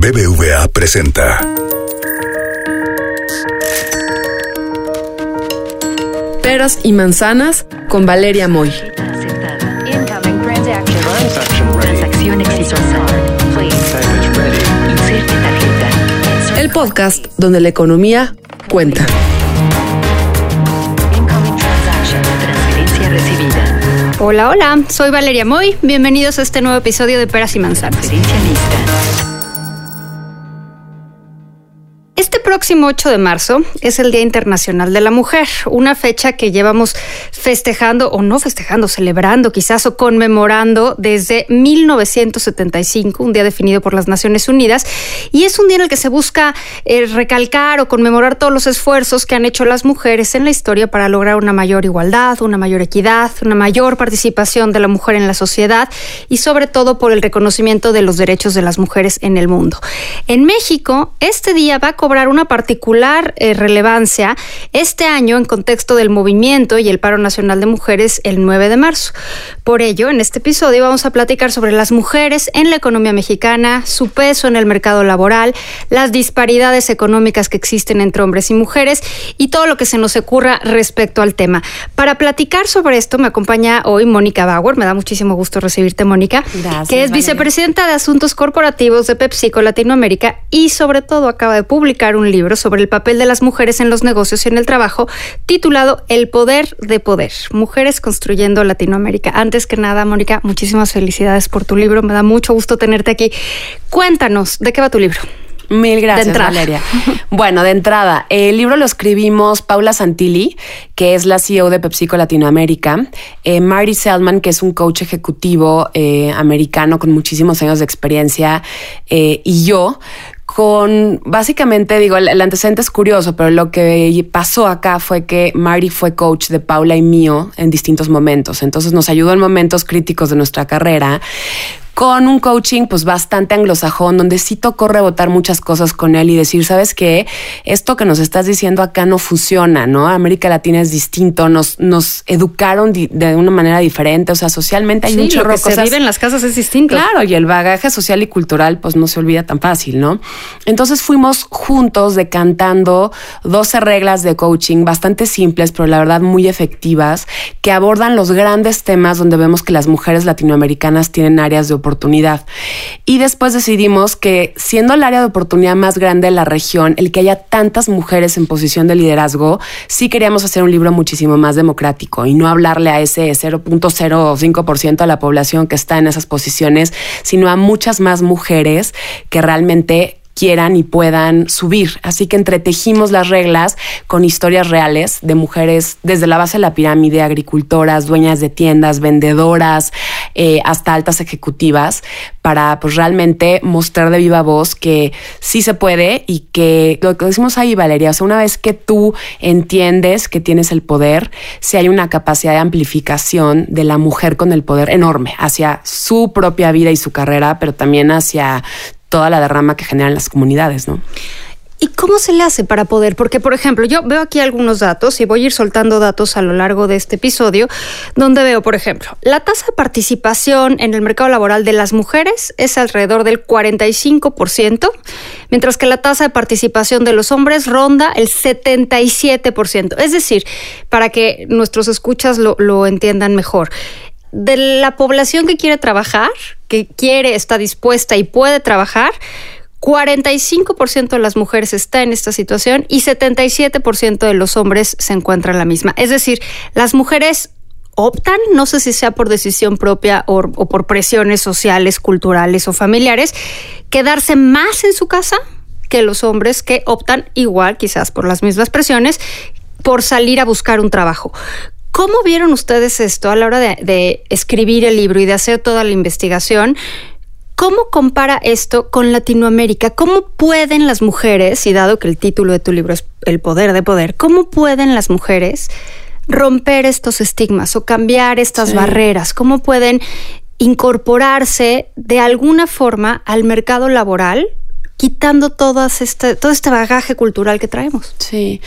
BBVA presenta. Peras y manzanas con Valeria Moy. Transacción exitosa. El podcast donde la economía cuenta. Incoming transaction. Transferencia recibida. Hola, hola, soy Valeria Moy. Bienvenidos a este nuevo episodio de Peras y Manzanas. Próximo 8 de marzo es el Día Internacional de la Mujer, una fecha que llevamos festejando o no festejando, celebrando quizás o conmemorando desde 1975, un día definido por las Naciones Unidas, y es un día en el que se busca eh, recalcar o conmemorar todos los esfuerzos que han hecho las mujeres en la historia para lograr una mayor igualdad, una mayor equidad, una mayor participación de la mujer en la sociedad y sobre todo por el reconocimiento de los derechos de las mujeres en el mundo. En México, este día va a cobrar una particular eh, relevancia este año en contexto del movimiento y el paro nacional de mujeres el 9 de marzo. Por ello, en este episodio vamos a platicar sobre las mujeres en la economía mexicana, su peso en el mercado laboral, las disparidades económicas que existen entre hombres y mujeres y todo lo que se nos ocurra respecto al tema. Para platicar sobre esto me acompaña hoy Mónica Bauer, me da muchísimo gusto recibirte Mónica, Gracias, que es Valeria. vicepresidenta de Asuntos Corporativos de PepsiCo Latinoamérica y sobre todo acaba de publicar un libro sobre el papel de las mujeres en los negocios y en el trabajo titulado El poder de poder, Mujeres construyendo Latinoamérica. Antes que nada, Mónica, muchísimas felicidades por tu libro, me da mucho gusto tenerte aquí. Cuéntanos, ¿de qué va tu libro? Mil gracias. Valeria. Bueno, de entrada, el libro lo escribimos Paula Santilli, que es la CEO de PepsiCo Latinoamérica, eh, Marty Selman, que es un coach ejecutivo eh, americano con muchísimos años de experiencia, eh, y yo, con básicamente, digo, el, antecedente es curioso, pero lo que pasó acá fue que Marty fue coach de Paula y mío en distintos momentos. Entonces nos ayudó en momentos críticos de nuestra carrera con un coaching pues bastante anglosajón, donde sí tocó rebotar muchas cosas con él y decir, ¿sabes qué? Esto que nos estás diciendo acá no funciona, ¿no? América Latina es distinto, nos, nos educaron di- de una manera diferente, o sea, socialmente hay Sí, un lo que cosas. se vive en las casas es distinto. Claro, y el bagaje social y cultural pues no se olvida tan fácil, ¿no? Entonces fuimos juntos decantando 12 reglas de coaching bastante simples, pero la verdad muy efectivas, que abordan los grandes temas donde vemos que las mujeres latinoamericanas tienen áreas de oportunidad. Y después decidimos que siendo el área de oportunidad más grande de la región, el que haya tantas mujeres en posición de liderazgo, sí queríamos hacer un libro muchísimo más democrático y no hablarle a ese 0.05% de la población que está en esas posiciones, sino a muchas más mujeres que realmente quieran y puedan subir. Así que entretejimos las reglas con historias reales de mujeres desde la base de la pirámide, agricultoras, dueñas de tiendas, vendedoras, eh, hasta altas ejecutivas, para pues realmente mostrar de viva voz que sí se puede y que lo que decimos ahí, Valeria, o sea, una vez que tú entiendes que tienes el poder, si hay una capacidad de amplificación de la mujer con el poder enorme hacia su propia vida y su carrera, pero también hacia toda la derrama que generan las comunidades, ¿no? ¿Y cómo se le hace para poder? Porque, por ejemplo, yo veo aquí algunos datos y voy a ir soltando datos a lo largo de este episodio, donde veo, por ejemplo, la tasa de participación en el mercado laboral de las mujeres es alrededor del 45%, mientras que la tasa de participación de los hombres ronda el 77%. Es decir, para que nuestros escuchas lo, lo entiendan mejor. De la población que quiere trabajar, que quiere, está dispuesta y puede trabajar, 45% de las mujeres está en esta situación y 77% de los hombres se encuentran en la misma. Es decir, las mujeres optan, no sé si sea por decisión propia o, o por presiones sociales, culturales o familiares, quedarse más en su casa que los hombres que optan igual, quizás por las mismas presiones, por salir a buscar un trabajo. ¿Cómo vieron ustedes esto a la hora de, de escribir el libro y de hacer toda la investigación? ¿Cómo compara esto con Latinoamérica? ¿Cómo pueden las mujeres, y dado que el título de tu libro es El poder de poder, cómo pueden las mujeres romper estos estigmas o cambiar estas Sí. barreras? ¿Cómo pueden incorporarse de alguna forma al mercado laboral quitando todas este, todo este bagaje cultural que traemos. Sí.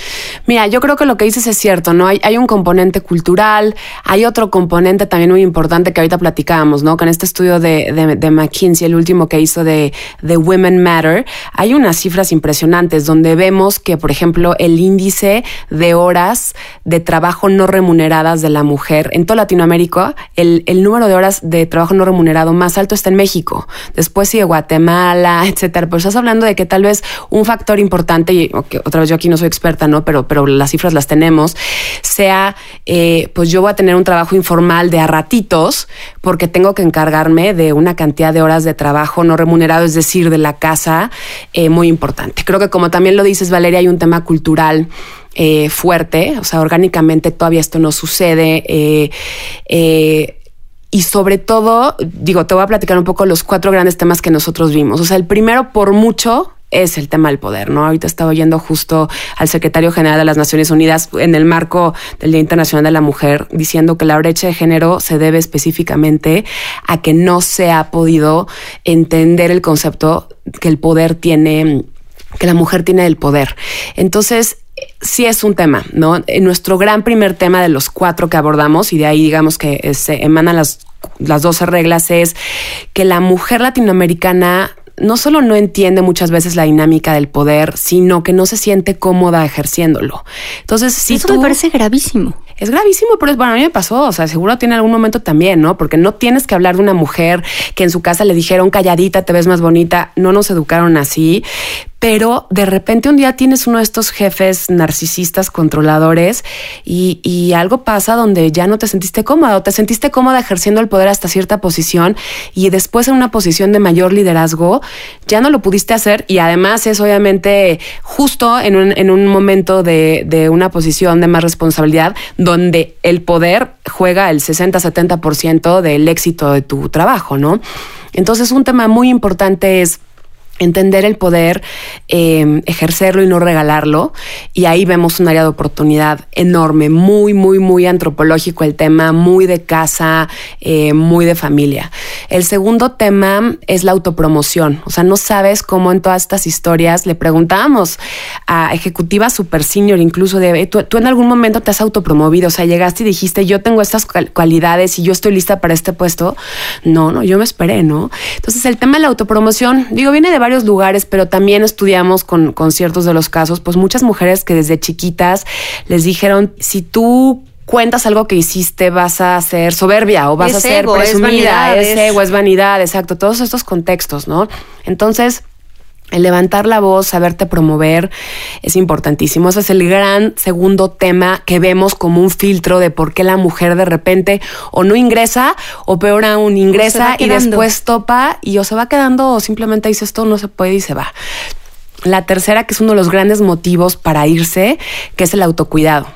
Mira, yo creo que lo que dices es cierto, ¿no? Hay, un componente cultural, hay otro componente también muy importante que ahorita platicábamos, ¿no? Con este estudio de, de, McKinsey, el último que hizo de, de Women Matter, hay unas cifras impresionantes donde vemos que, por ejemplo, el índice de horas de trabajo no remuneradas de la mujer en toda Latinoamérica, el, el número de horas de trabajo no remunerado más alto está en México. Después sigue Guatemala, etcétera. Hablando de que tal vez un factor importante, y okay, otra vez yo aquí no soy experta, ¿no? Pero, pero las cifras las tenemos, sea, eh, pues yo voy a tener un trabajo informal de a ratitos porque tengo que encargarme de una cantidad de horas de trabajo no remunerado, es decir, de la casa, eh, muy importante. Creo que como también lo dices, Valeria, hay un tema cultural eh, fuerte, o sea, orgánicamente todavía esto no sucede. Y sobre todo, digo, te voy a platicar un poco los cuatro grandes temas que nosotros vimos. O sea, el primero por mucho es el tema del poder, ¿no? Ahorita estaba oyendo justo al secretario general de las Naciones Unidas en el marco del Día Internacional de la Mujer diciendo que la brecha de género se debe específicamente a que no se ha podido entender el concepto que el poder tiene que la mujer tiene el poder. Entonces, sí es un tema, ¿no? Nuestro gran primer tema de los cuatro que abordamos, y de ahí digamos que se emanan las, las 12 reglas, es que la mujer latinoamericana no solo no entiende muchas veces la dinámica del poder, sino que no se siente cómoda ejerciéndolo. Entonces, si Eso tú, me parece gravísimo. es gravísimo, pero es bueno, a mí me pasó, o sea, seguro tiene algún momento también, ¿no? Porque no tienes que hablar de una mujer que en su casa le dijeron calladita, te ves más bonita, no nos educaron así, pero de repente un día tienes uno de estos jefes narcisistas, controladores, y, algo pasa donde ya no te sentiste cómoda o te sentiste cómoda ejerciendo el poder hasta cierta posición y después en una posición de mayor liderazgo ya no lo pudiste hacer y además es obviamente justo en un, en un momento de, de una posición de más responsabilidad donde el poder juega el 60-70% del éxito de tu trabajo, ¿no? Entonces un tema muy importante es entender el poder, eh, ejercerlo y no regalarlo. Y ahí vemos un área de oportunidad enorme, muy, muy, muy antropológico el tema, muy de casa, eh, muy de familia. El segundo tema es la autopromoción. O sea, no sabes cómo en todas estas historias le preguntábamos a ejecutivas super senior, incluso de, ¿tú, tú en algún momento te has autopromovido, o sea, llegaste y dijiste, yo tengo estas cualidades y yo estoy lista para este puesto. No, no, yo me esperé, ¿no? Entonces el tema de la autopromoción, digo, viene de varios lugares, pero también estudiamos con, con ciertos de los casos, pues muchas mujeres que desde chiquitas les dijeron, si tú cuentas algo que hiciste, vas a ser soberbia o vas Es a ser ego, es presumida, vanidad, es, es- ego, es vanidad, exacto, todos estos contextos, ¿no? Entonces, el levantar la voz, saberte promover, es importantísimo. Ese es el gran segundo tema que vemos como un filtro de por qué la mujer de repente o no ingresa o peor aún ingresa y después topa y o se va quedando o simplemente dice esto no se puede y se va. La tercera, que es uno de los grandes motivos para irse, que es el autocuidado.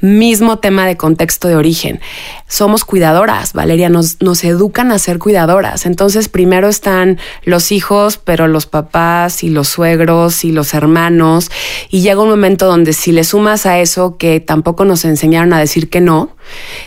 Mismo tema de contexto de origen. Somos cuidadoras, Valeria, nos, nos educan a ser cuidadoras. Entonces, primero están los hijos, pero los papás y los suegros y los hermanos. Y llega un momento donde si le sumas a eso que tampoco nos enseñaron a decir que no,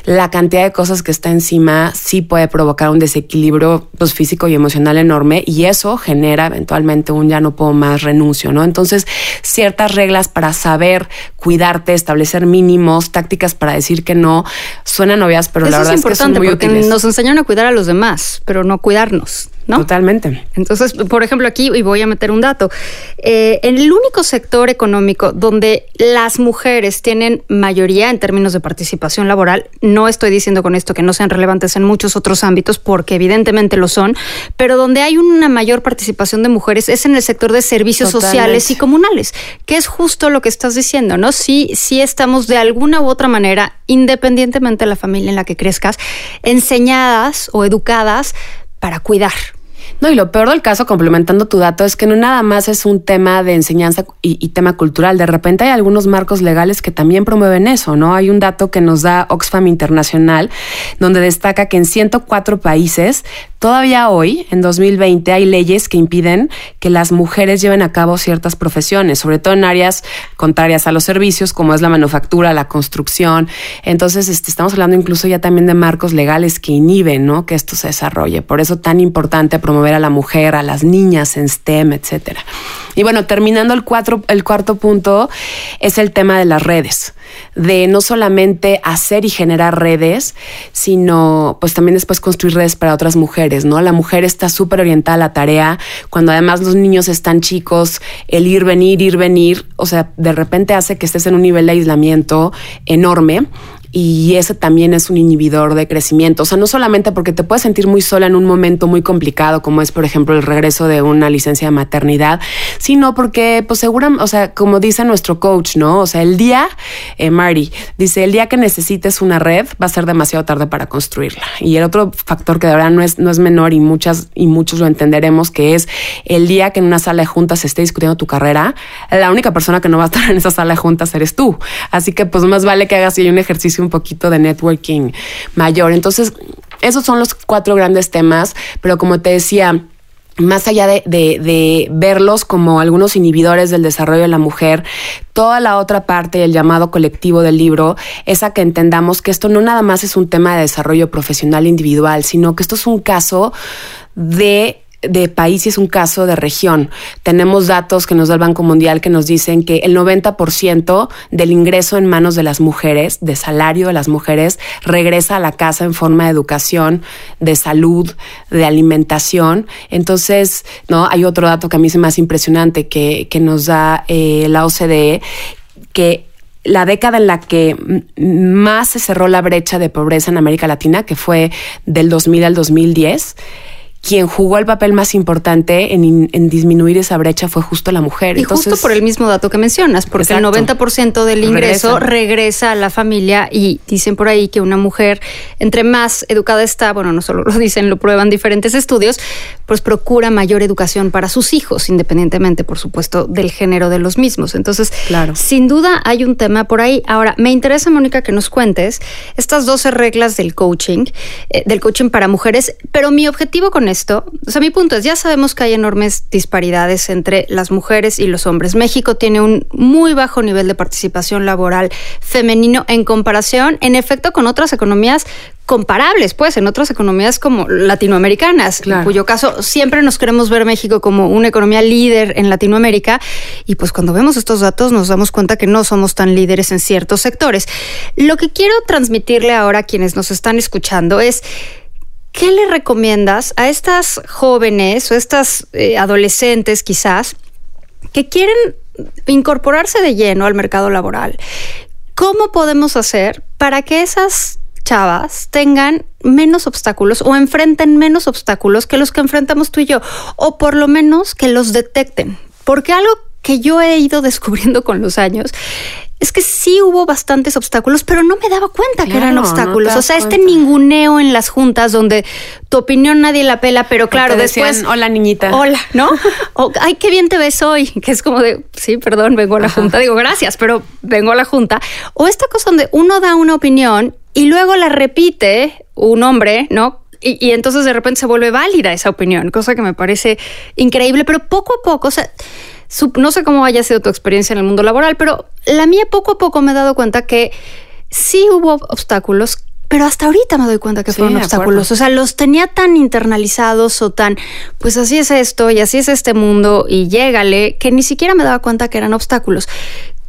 la cantidad de cosas que está encima sí puede provocar un desequilibrio pues, físico y emocional enorme y eso genera eventualmente un ya no puedo más renuncio, ¿no? Entonces, ciertas reglas para saber cuidarte, establecer mínimos, tácticas para decir que no, suenan obvias, pero la verdad es es, que importante son muy porque útiles. nos enseñaron a cuidar a los demás, pero no cuidarnos, ¿no? Totalmente. Entonces, por ejemplo, aquí, y voy a meter un dato, eh, en el único sector económico donde las mujeres tienen mayoría en términos de participación laboral, no estoy diciendo con esto que no sean relevantes en muchos otros ámbitos, porque evidentemente lo son, pero donde hay una mayor participación de mujeres es en el sector de servicios Totalmente. sociales y comunales, que es justo lo que estás diciendo, ¿no? Sí, sí estamos de alguna u otra manera, independientemente de la familia en la que crezcas, enseñadas o educadas para cuidar. No, y lo peor del caso, complementando tu dato, es que no nada más es un tema de enseñanza y, tema cultural. De repente hay algunos marcos legales que también promueven eso, ¿no? Hay un dato que nos da Oxfam Internacional, donde destaca que en 104 países, todavía hoy, en 2020, hay leyes que impiden que las mujeres lleven a cabo ciertas profesiones, sobre todo en áreas contrarias a los servicios, como es la manufactura, la construcción. Entonces, este, estamos hablando incluso ya también de marcos legales que inhiben, ¿no? Que esto se desarrolle. Por eso tan importante promover a la mujer, a las niñas en STEM, etcétera. Y bueno, terminando el, cuatro, el cuarto punto es el tema de las redes, de no solamente hacer y generar redes, sino pues también después construir redes para otras mujeres, ¿no? La mujer está súper orientada a la tarea, cuando además los niños están chicos, el ir, venir, ir, venir, o sea, de repente hace que estés en un nivel de aislamiento enorme y ese también es un inhibidor de crecimiento. O sea, no solamente porque te puedes sentir muy sola en un momento muy complicado, como es, por ejemplo, el regreso de una licencia de maternidad, sino porque, pues, seguramente, o sea, como dice nuestro coach, ¿no? O sea, el día, eh, dice, el día que necesites una red va a ser demasiado tarde para construirla. Y el otro factor que de verdad no es, no es menor y muchas y muchos lo entenderemos, que es el día que en una sala de juntas se esté discutiendo tu carrera, la única persona que no va a estar en esa sala de juntas eres tú. Así que, pues, más vale que hagas un ejercicio un poquito de networking mayor. Entonces, esos son los cuatro grandes temas, pero como te decía, más allá de, verlos como algunos inhibidores del desarrollo de la mujer, toda la otra parte, el llamado colectivo del libro, es a que entendamos que esto no nada más es un tema de desarrollo profesional individual, sino que esto es un caso de de país y es un caso de región. Tenemos datos que nos da el Banco Mundial que nos dicen que el 90% del ingreso en manos de las mujeres, de salario de las mujeres, regresa a la casa en forma de educación, de salud, de alimentación. Entonces, no, hay otro dato que a mí se me hace impresionante que, que nos da eh, la OCDE, que la década en la que más se cerró la brecha de pobreza en América Latina, que fue del 2000 al 2010, quien jugó el papel más importante en, disminuir esa brecha fue justo la mujer. Y justo por el mismo dato que mencionas, porque el 90% del ingreso regresa. a la familia y dicen por ahí que una mujer, entre más educada está, bueno, no solo lo dicen, lo prueban diferentes estudios, pues procura mayor educación para sus hijos, independientemente, por supuesto, del género de los mismos. Entonces, claro. sin duda hay un tema por ahí. Ahora, me interesa, Mónica, que nos cuentes estas 12 reglas del coaching, eh, del coaching para mujeres, pero mi objetivo con esto, o sea, mi punto es, ya sabemos que hay enormes disparidades entre las mujeres y los hombres. México tiene un muy bajo nivel de participación laboral femenino en comparación, en efecto, con otras economías comparables, pues, en otras economías como latinoamericanas, en cuyo caso siempre nos queremos ver México como una economía líder en Latinoamérica y pues cuando vemos estos datos nos damos cuenta que no somos tan líderes en ciertos sectores. Lo que quiero transmitirle ahora a quienes nos están escuchando es ¿qué le recomiendas a estas jóvenes o estas eh, adolescentes quizás que quieren incorporarse de lleno al mercado laboral? ¿Cómo podemos hacer para que esas chavas tengan menos obstáculos o enfrenten menos obstáculos que los que enfrentamos tú y yo, o por lo menos que los detecten. Porque algo que yo he ido descubriendo con los años es que sí hubo bastantes obstáculos, pero no me daba cuenta que eran obstáculos. o sea, este ninguneo en las juntas donde tu opinión nadie la pela, pero claro, después. hola, niñita. Hola, ¿no? o, ay, qué bien te ves hoy. Que es como de, sí, perdón, vengo a la junta. Digo, gracias, pero vengo a la junta. O esta cosa donde uno da una opinión y luego la repite un hombre, ¿no? Y, entonces de repente se vuelve válida esa opinión, cosa que me parece increíble, pero poco a poco, o sea, no sé cómo haya sido tu experiencia en el mundo laboral, pero la mía poco a poco me he dado cuenta que sí hubo obstáculos, pero hasta ahorita me doy cuenta que fueron obstáculos. O sea, los tenía tan internalizados o tan, pues así es esto y así es este mundo y llégale, que ni siquiera me daba cuenta que eran obstáculos.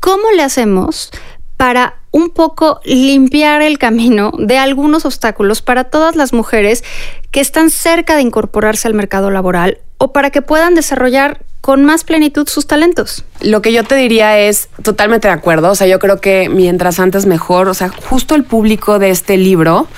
¿Cómo le hacemos para un poco limpiar el camino de algunos obstáculos para todas las mujeres que están cerca de incorporarse al mercado laboral o para que puedan desarrollar con más plenitud sus talentos. Lo que yo te diría es totalmente de acuerdo, o sea, yo creo que mientras antes mejor, o sea, justo el público de este libro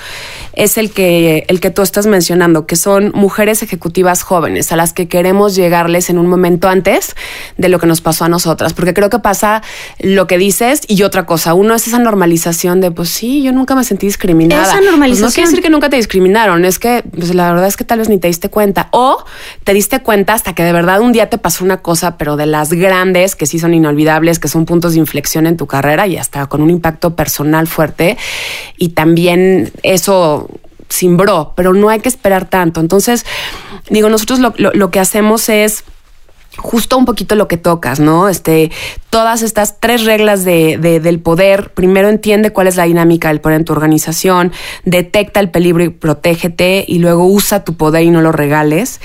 es el que, el que tú estás mencionando, que son mujeres ejecutivas jóvenes a las que queremos llegarles en un momento antes de lo que nos pasó a nosotras, porque creo que pasa lo que dices y otra cosa. Uno es esa normalización de, pues sí, yo nunca me sentí discriminada. Esa normalización. Pues no quiere decir que nunca te discriminaron, es que pues, la verdad es que tal vez ni te diste cuenta o te diste cuenta hasta que de verdad un día te pasó una cosa, pero de las grandes que sí son inolvidables, que son puntos de inflexión en tu carrera y hasta con un impacto personal fuerte. Y también eso simbró, pero no hay que esperar tanto. Entonces, digo, nosotros lo, que hacemos es justo un poquito lo que tocas, ¿no? Este, todas estas tres reglas de, de, del poder. Primero entiende cuál es la dinámica del poder en tu organización, detecta el peligro y protégete, y luego usa tu poder y no lo regales.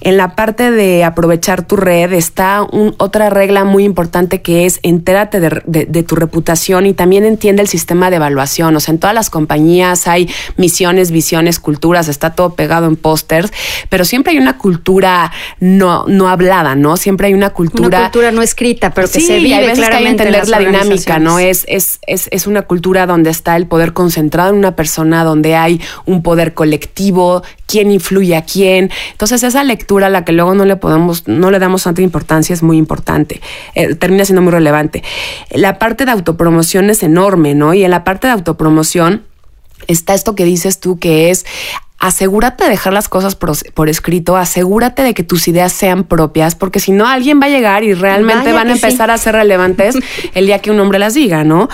En la parte de aprovechar tu red está un, otra regla muy importante que es entérate de, de, de, tu reputación y también entiende el sistema de evaluación. O sea, en todas las compañías hay misiones, visiones, culturas, está todo pegado en pósters, pero siempre hay una cultura no, no hablada, ¿no? Siempre hay una cultura. Una cultura no escrita, pero que sí, se vive hay veces que hay que entender la dinámica, ¿no? Es, es, es, es una cultura donde está el poder concentrado en una persona, donde hay un poder colectivo, quién influye a quién. Entonces, esa lectura a la que luego no le podemos, no le damos tanta importancia es muy importante. Eh, termina siendo muy relevante. La parte de autopromoción es enorme, ¿no? Y en la parte de autopromoción está esto que dices tú, que es asegúrate de dejar las cosas por, por, escrito, asegúrate de que tus ideas sean propias, porque si no alguien va a llegar y realmente Vaya van a empezar sí. a ser relevantes el día que un hombre las diga, ¿no?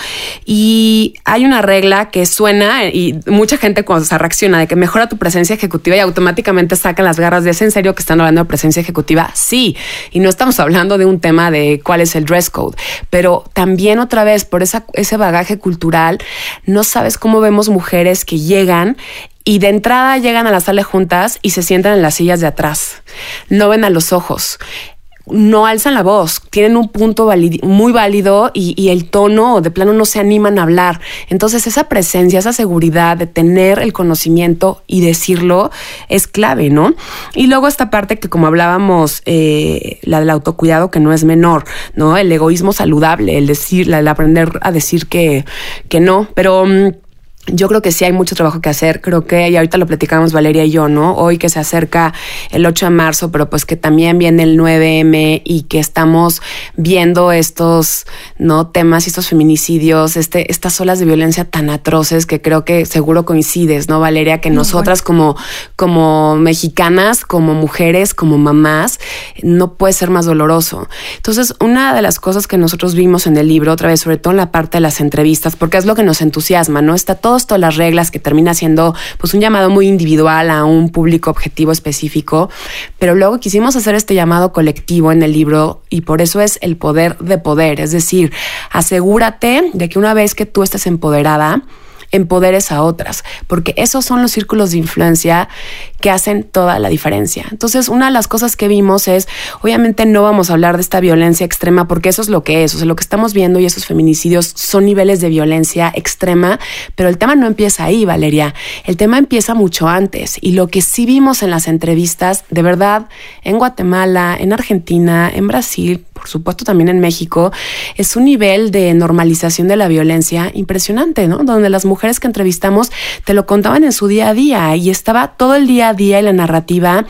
Y hay una regla que suena y mucha gente cuando se reacciona de que mejora tu presencia ejecutiva y automáticamente sacan las garras de ese en serio que están hablando de presencia ejecutiva. Sí, y no estamos hablando de un tema de cuál es el dress code, pero también otra vez por esa, ese bagaje cultural, no sabes cómo vemos mujeres que llegan y de entrada llegan a la sala juntas y se sientan en las sillas de atrás. No ven a los ojos. No alzan la voz, tienen un punto muy válido y, el tono de plano no se animan a hablar. Entonces esa presencia, esa seguridad de tener el conocimiento y decirlo es clave, ¿no? Y luego esta parte que como hablábamos, eh, la del autocuidado que no es menor, ¿no? El egoísmo saludable, el decir, el aprender a decir que, que no, pero... Yo creo que sí hay mucho trabajo que hacer, creo que, y ahorita lo platicamos Valeria y yo, ¿no? Hoy que se acerca el 8 de marzo, pero pues que también viene el 9M y que estamos viendo estos, ¿no? Temas y estos feminicidios, este, estas olas de violencia tan atroces que creo que seguro coincides, ¿no, Valeria? Que Muy nosotras bueno. como, como mexicanas, como mujeres, como mamás, no puede ser más doloroso. Entonces, una de las cosas que nosotros vimos en el libro, otra vez, sobre todo en la parte de las entrevistas, porque es lo que nos entusiasma, ¿no? Está todo todas las reglas que termina siendo pues un llamado muy individual a un público objetivo específico, pero luego quisimos hacer este llamado colectivo en el libro y por eso es el poder de poder, es decir, asegúrate de que una vez que tú estés empoderada, empoderes a otras, porque esos son los círculos de influencia que hacen toda la diferencia. Entonces, una de las cosas que vimos es, obviamente no vamos a hablar de esta violencia extrema, porque eso es lo que es, o sea, lo que estamos viendo y esos feminicidios son niveles de violencia extrema, pero el tema no empieza ahí, Valeria, el tema empieza mucho antes y lo que sí vimos en las entrevistas, de verdad, en Guatemala, en Argentina, en Brasil, por supuesto también en México, es un nivel de normalización de la violencia impresionante, ¿no? Donde las mujeres que entrevistamos te lo contaban en su día a día y estaba todo el día a día y la narrativa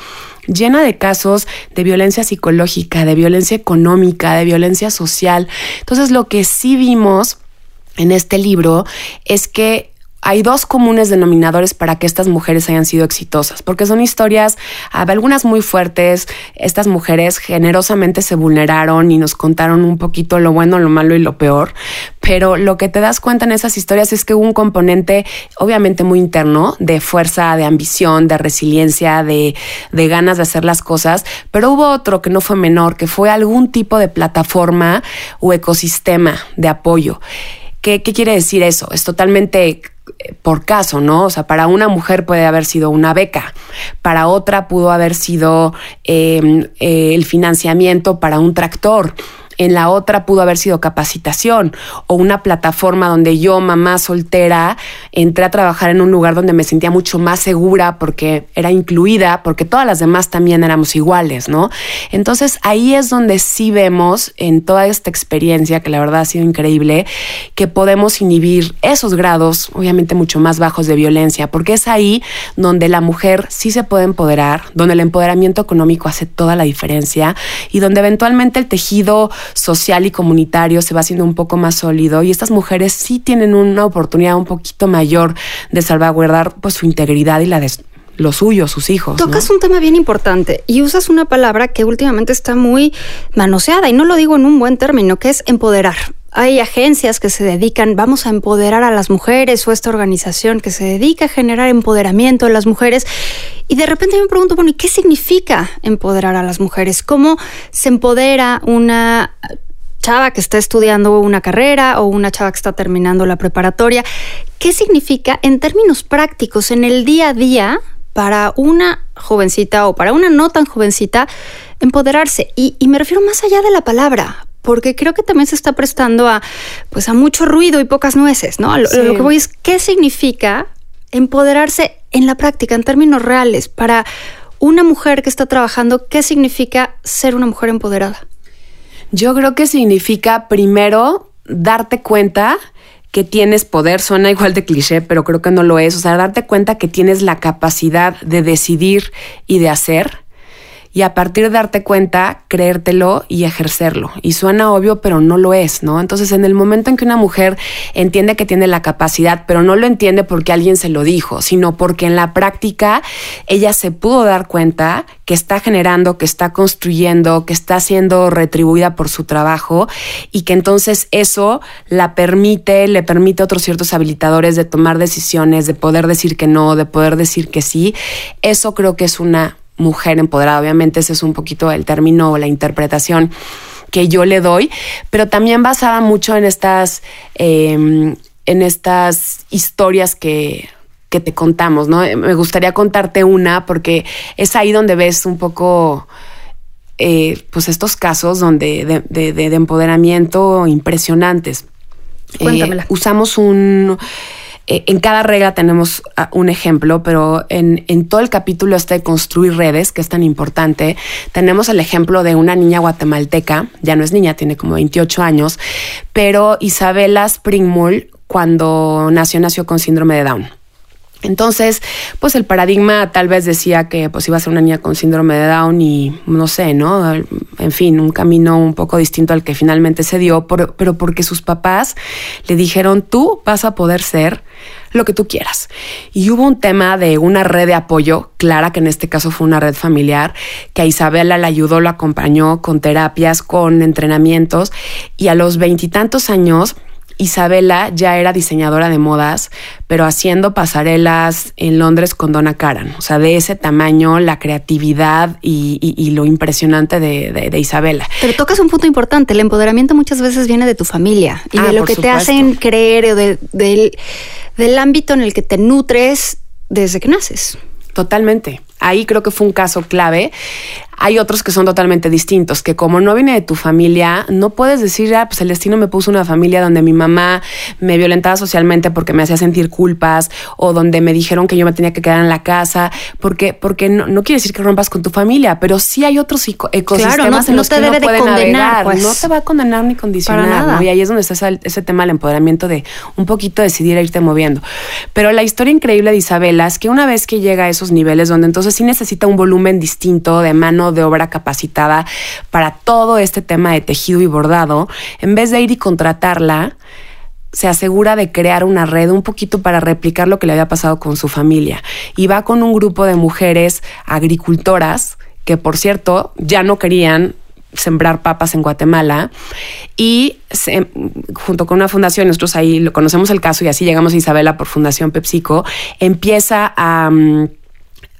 llena de casos de violencia psicológica, de violencia económica, de violencia social. Entonces, lo que sí vimos en este libro es que hay dos comunes denominadores para que estas mujeres hayan sido exitosas, porque son historias, algunas muy fuertes, estas mujeres generosamente se vulneraron y nos contaron un poquito lo bueno, lo malo y lo peor, pero lo que te das cuenta en esas historias es que hubo un componente obviamente muy interno de fuerza, de ambición, de resiliencia, de, de ganas de hacer las cosas, pero hubo otro que no fue menor, que fue algún tipo de plataforma o ecosistema de apoyo. ¿Qué, ¿Qué, quiere decir eso? Es totalmente por caso, ¿no? O sea, para una mujer puede haber sido una beca, para otra pudo haber sido eh, eh, el financiamiento para un tractor en la otra pudo haber sido capacitación o una plataforma donde yo, mamá soltera, entré a trabajar en un lugar donde me sentía mucho más segura porque era incluida, porque todas las demás también éramos iguales, ¿no? Entonces ahí es donde sí vemos en toda esta experiencia, que la verdad ha sido increíble, que podemos inhibir esos grados, obviamente mucho más bajos de violencia, porque es ahí donde la mujer sí se puede empoderar, donde el empoderamiento económico hace toda la diferencia y donde eventualmente el tejido social y comunitario se va haciendo un poco más sólido y estas mujeres sí tienen una oportunidad un poquito mayor de salvaguardar pues su integridad y la de lo suyo, sus hijos. Tocas ¿no? un tema bien importante y usas una palabra que últimamente está muy manoseada y no lo digo en un buen término, que es empoderar. hay agencias que se dedican, vamos a empoderar a las mujeres o esta organización que se dedica a generar empoderamiento de las mujeres. Y de repente me pregunto, bueno, ¿y qué significa empoderar a las mujeres? ¿Cómo se empodera una chava que está estudiando una carrera o una chava que está terminando la preparatoria? ¿Qué significa en términos prácticos en el día a día para una jovencita o para una no tan jovencita empoderarse? Y, y me refiero más allá de la palabra, porque creo que también se está prestando a, pues, a mucho ruido y pocas nueces, ¿no? Lo, Sí. lo que voy es, ¿qué significa empoderarse en la práctica, en términos reales, para una mujer que está trabajando? ¿Qué significa ser una mujer empoderada? Yo creo que significa primero darte cuenta que tienes poder, suena igual de cliché, pero creo que no lo es. O sea, darte cuenta que tienes la capacidad de decidir y de hacer. Y a partir de darte cuenta, creértelo y ejercerlo. Y suena obvio, pero no lo es, ¿no? Entonces, en el momento en que una mujer entiende que tiene la capacidad, pero no lo entiende porque alguien se lo dijo, sino porque en la práctica ella se pudo dar cuenta que está generando, que está construyendo, que está siendo retribuida por su trabajo y que entonces eso la permite, le permite a otros ciertos habilitadores de tomar decisiones, de poder decir que no, de poder decir que sí. Eso creo que es una mujer empoderada. Obviamente ese es un poquito el término o la interpretación que yo le doy, pero también basada mucho en estas, eh, en estas historias que, que te contamos, ¿no? Me gustaría contarte una porque es ahí donde ves un poco eh, pues estos casos donde de, de, de, de empoderamiento impresionantes. Cuéntamela. Eh, usamos un eh, en cada regla tenemos uh, un ejemplo, pero en, en, todo el capítulo este de construir redes, que es tan importante, tenemos el ejemplo de una niña guatemalteca, ya no es niña, tiene como 28 años, pero Isabela Springmull, cuando nació, nació con síndrome de Down. Entonces, pues el paradigma tal vez decía que pues iba a ser una niña con síndrome de Down y no sé, ¿no? En fin, un camino un poco distinto al que finalmente se dio, por, pero porque sus papás le dijeron, tú vas a poder ser lo que tú quieras. Y hubo un tema de una red de apoyo, clara, que en este caso fue una red familiar, que a Isabela la ayudó, la acompañó con terapias, con entrenamientos, y a los veintitantos años Isabela ya era diseñadora de modas, pero haciendo pasarelas en Londres con Donna Karan. O sea, de ese tamaño, la creatividad y, y, y lo impresionante de, de, de, Isabela. Pero tocas un punto importante. El empoderamiento muchas veces viene de tu familia y ah, de lo que supuesto. te hacen creer o de, del, del ámbito en el que te nutres desde que naces. Totalmente. Ahí creo que fue un caso clave. Hay otros que son totalmente distintos, que como no viene de tu familia, no puedes decir, ah, pues el destino me puso una familia donde mi mamá me violentaba socialmente porque me hacía sentir culpas o donde me dijeron que yo me tenía que quedar en la casa, porque, porque no, no quiere decir que rompas con tu familia, pero sí hay otros ecosistemas claro, no, en los te que debe no de condenar. Pues, no te va a condenar ni condicionar. Para nada. ¿no? Y ahí es donde está ese, ese tema del empoderamiento de un poquito decidir a irte moviendo. Pero la historia increíble de Isabela es que una vez que llega a esos niveles donde entonces sí necesita un volumen distinto de mano de obra capacitada para todo este tema de tejido y bordado, en vez de ir y contratarla, se asegura de crear una red un poquito para replicar lo que le había pasado con su familia. Y va con un grupo de mujeres agricultoras que, por cierto, ya no querían sembrar papas en Guatemala y junto con una fundación, nosotros ahí lo conocemos el caso y así llegamos a Isabela por Fundación PepsiCo, empieza a... Um,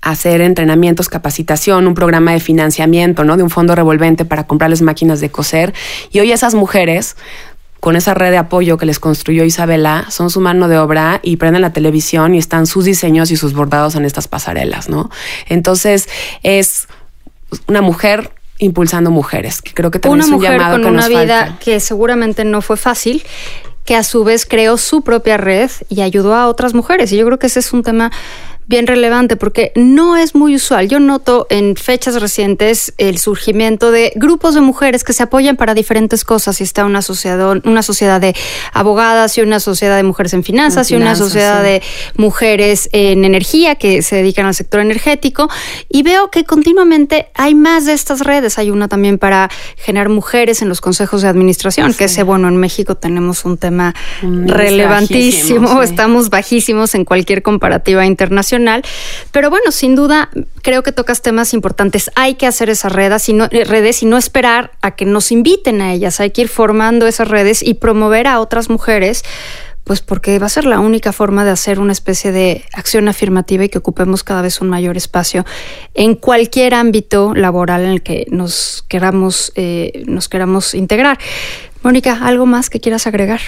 hacer entrenamientos, capacitación, un programa de financiamiento, ¿no? De un fondo revolvente para comprarles máquinas de coser. Y hoy esas mujeres, con esa red de apoyo que les construyó Isabela, son su mano de obra y prenden la televisión y están sus diseños y sus bordados en estas pasarelas, ¿no? Entonces, es una mujer impulsando mujeres, que creo que también una es un mujer llamado con que una vida falta. que seguramente no fue fácil que a su vez creó su propia red y ayudó a otras mujeres. Y yo creo que ese es un tema bien relevante porque no es muy usual. Yo noto en fechas recientes el surgimiento de grupos de mujeres que se apoyan para diferentes cosas. Y está una sociedad, una sociedad de abogadas y una sociedad de mujeres en finanzas, en finanzas y una sociedad sí. de mujeres en energía que se dedican al sector energético. Y veo que continuamente hay más de estas redes. Hay una también para generar mujeres en los consejos de administración, sí. que ese, bueno, en México tenemos un tema relevantísimo. Sí. Estamos bajísimos en cualquier comparativa internacional Pero bueno, sin duda, creo que tocas temas importantes. Hay que hacer esas redes y no, eh, redes y no esperar a que nos inviten a ellas. Hay que ir formando esas redes y promover a otras mujeres pues porque va a ser la única forma de hacer una especie de acción afirmativa y que ocupemos cada vez un mayor espacio en cualquier ámbito laboral en el que nos queramos, eh, nos queramos integrar. Mónica, ¿algo más que quieras agregar?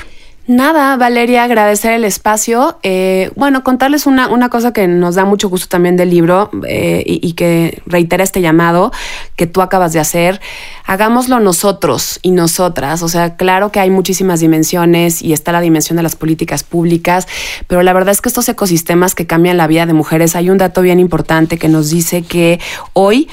Nada, Valeria, agradecer el espacio. Eh, bueno, contarles una, una, cosa que nos da mucho gusto también del libro eh, y, y, que reitera este llamado que tú acabas de hacer. Hagámoslo nosotros y nosotras. O sea, claro que hay muchísimas dimensiones y está la dimensión de las políticas públicas, pero la verdad es que estos ecosistemas que cambian la vida de mujeres, hay un dato bien importante que nos dice que hoy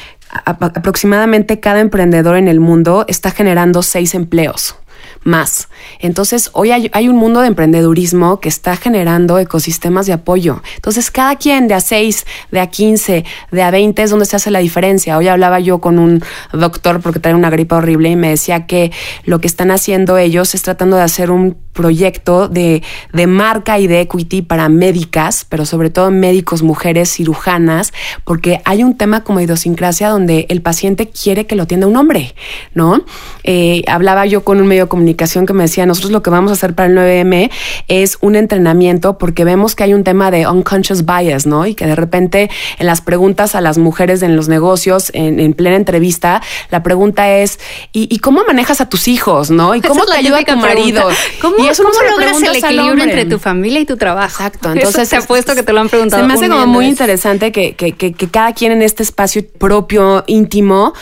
aproximadamente cada emprendedor en el mundo está generando seis empleos más. Entonces, hoy hay, un mundo de emprendedurismo que está generando ecosistemas de apoyo. Entonces, cada quien de a 6, de a 15, de a 20 es donde se hace la diferencia. Hoy hablaba yo con un doctor porque trae una gripa horrible y me decía que lo que están haciendo ellos es tratando de hacer un proyecto de, de marca y de equity para médicas, pero sobre todo médicos, mujeres, cirujanas, porque hay un tema como idiosincrasia donde el paciente quiere que lo atienda un hombre, ¿no? Eh, hablaba yo con un medio de que me decía, nosotros lo que vamos a hacer para el 9M es un entrenamiento porque vemos que hay un tema de unconscious bias, ¿no? Y que de repente en las preguntas a las mujeres en los negocios, en, en plena entrevista, la pregunta es, ¿y, ¿y, cómo manejas a tus hijos, no? ¿Y cómo te ayuda tu marido? ¿Cómo, y eso ¿cómo no logras el equilibrio entre tu familia y tu trabajo? Exacto. Entonces, te apuesto que te lo han preguntado. Se me hace como muy interesante que, que, que, que cada quien en este espacio propio, íntimo,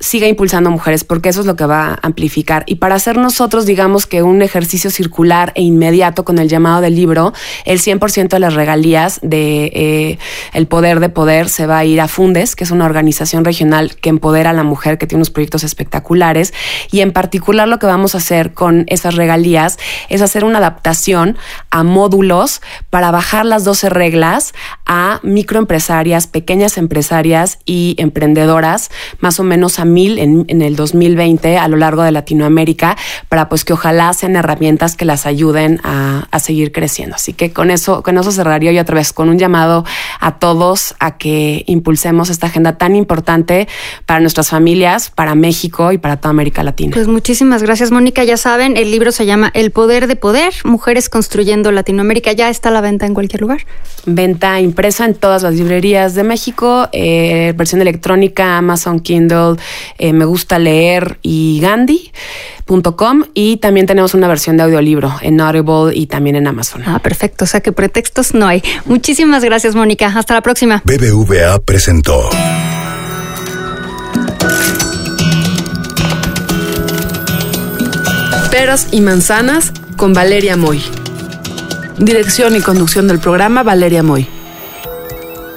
siga impulsando mujeres, porque eso es lo que va a amplificar. Y para hacer nosotros, digamos que un ejercicio circular e inmediato con el llamado del libro, el 100% de las regalías de eh, El Poder de Poder se va a ir a Fundes, que es una organización regional que empodera a la mujer, que tiene unos proyectos espectaculares. Y en particular lo que vamos a hacer con esas regalías es hacer una adaptación a módulos para bajar las 12 reglas a microempresarias, pequeñas empresarias y emprendedoras, más o menos a mil en, en, el 2020 a lo largo de Latinoamérica para pues que ojalá sean herramientas que las ayuden a, a, seguir creciendo. Así que con eso, con eso cerraría yo otra vez con un llamado a todos a que impulsemos esta agenda tan importante para nuestras familias, para México y para toda América Latina. Pues muchísimas gracias, Mónica. Ya saben, el libro se llama El Poder de Poder, Mujeres Construyendo Latinoamérica. Ya está a la venta en cualquier lugar. Venta impresa en todas las librerías de México, eh, versión electrónica, Amazon Kindle, eh, me gusta leer y Gandhi.com y también tenemos una versión de audiolibro en Audible y también en Amazon. Ah, perfecto. O sea que pretextos no hay. Muchísimas gracias, Mónica. Hasta la próxima. BBVA presentó. Peras y manzanas con Valeria Moy. Dirección y conducción del programa Valeria Moy.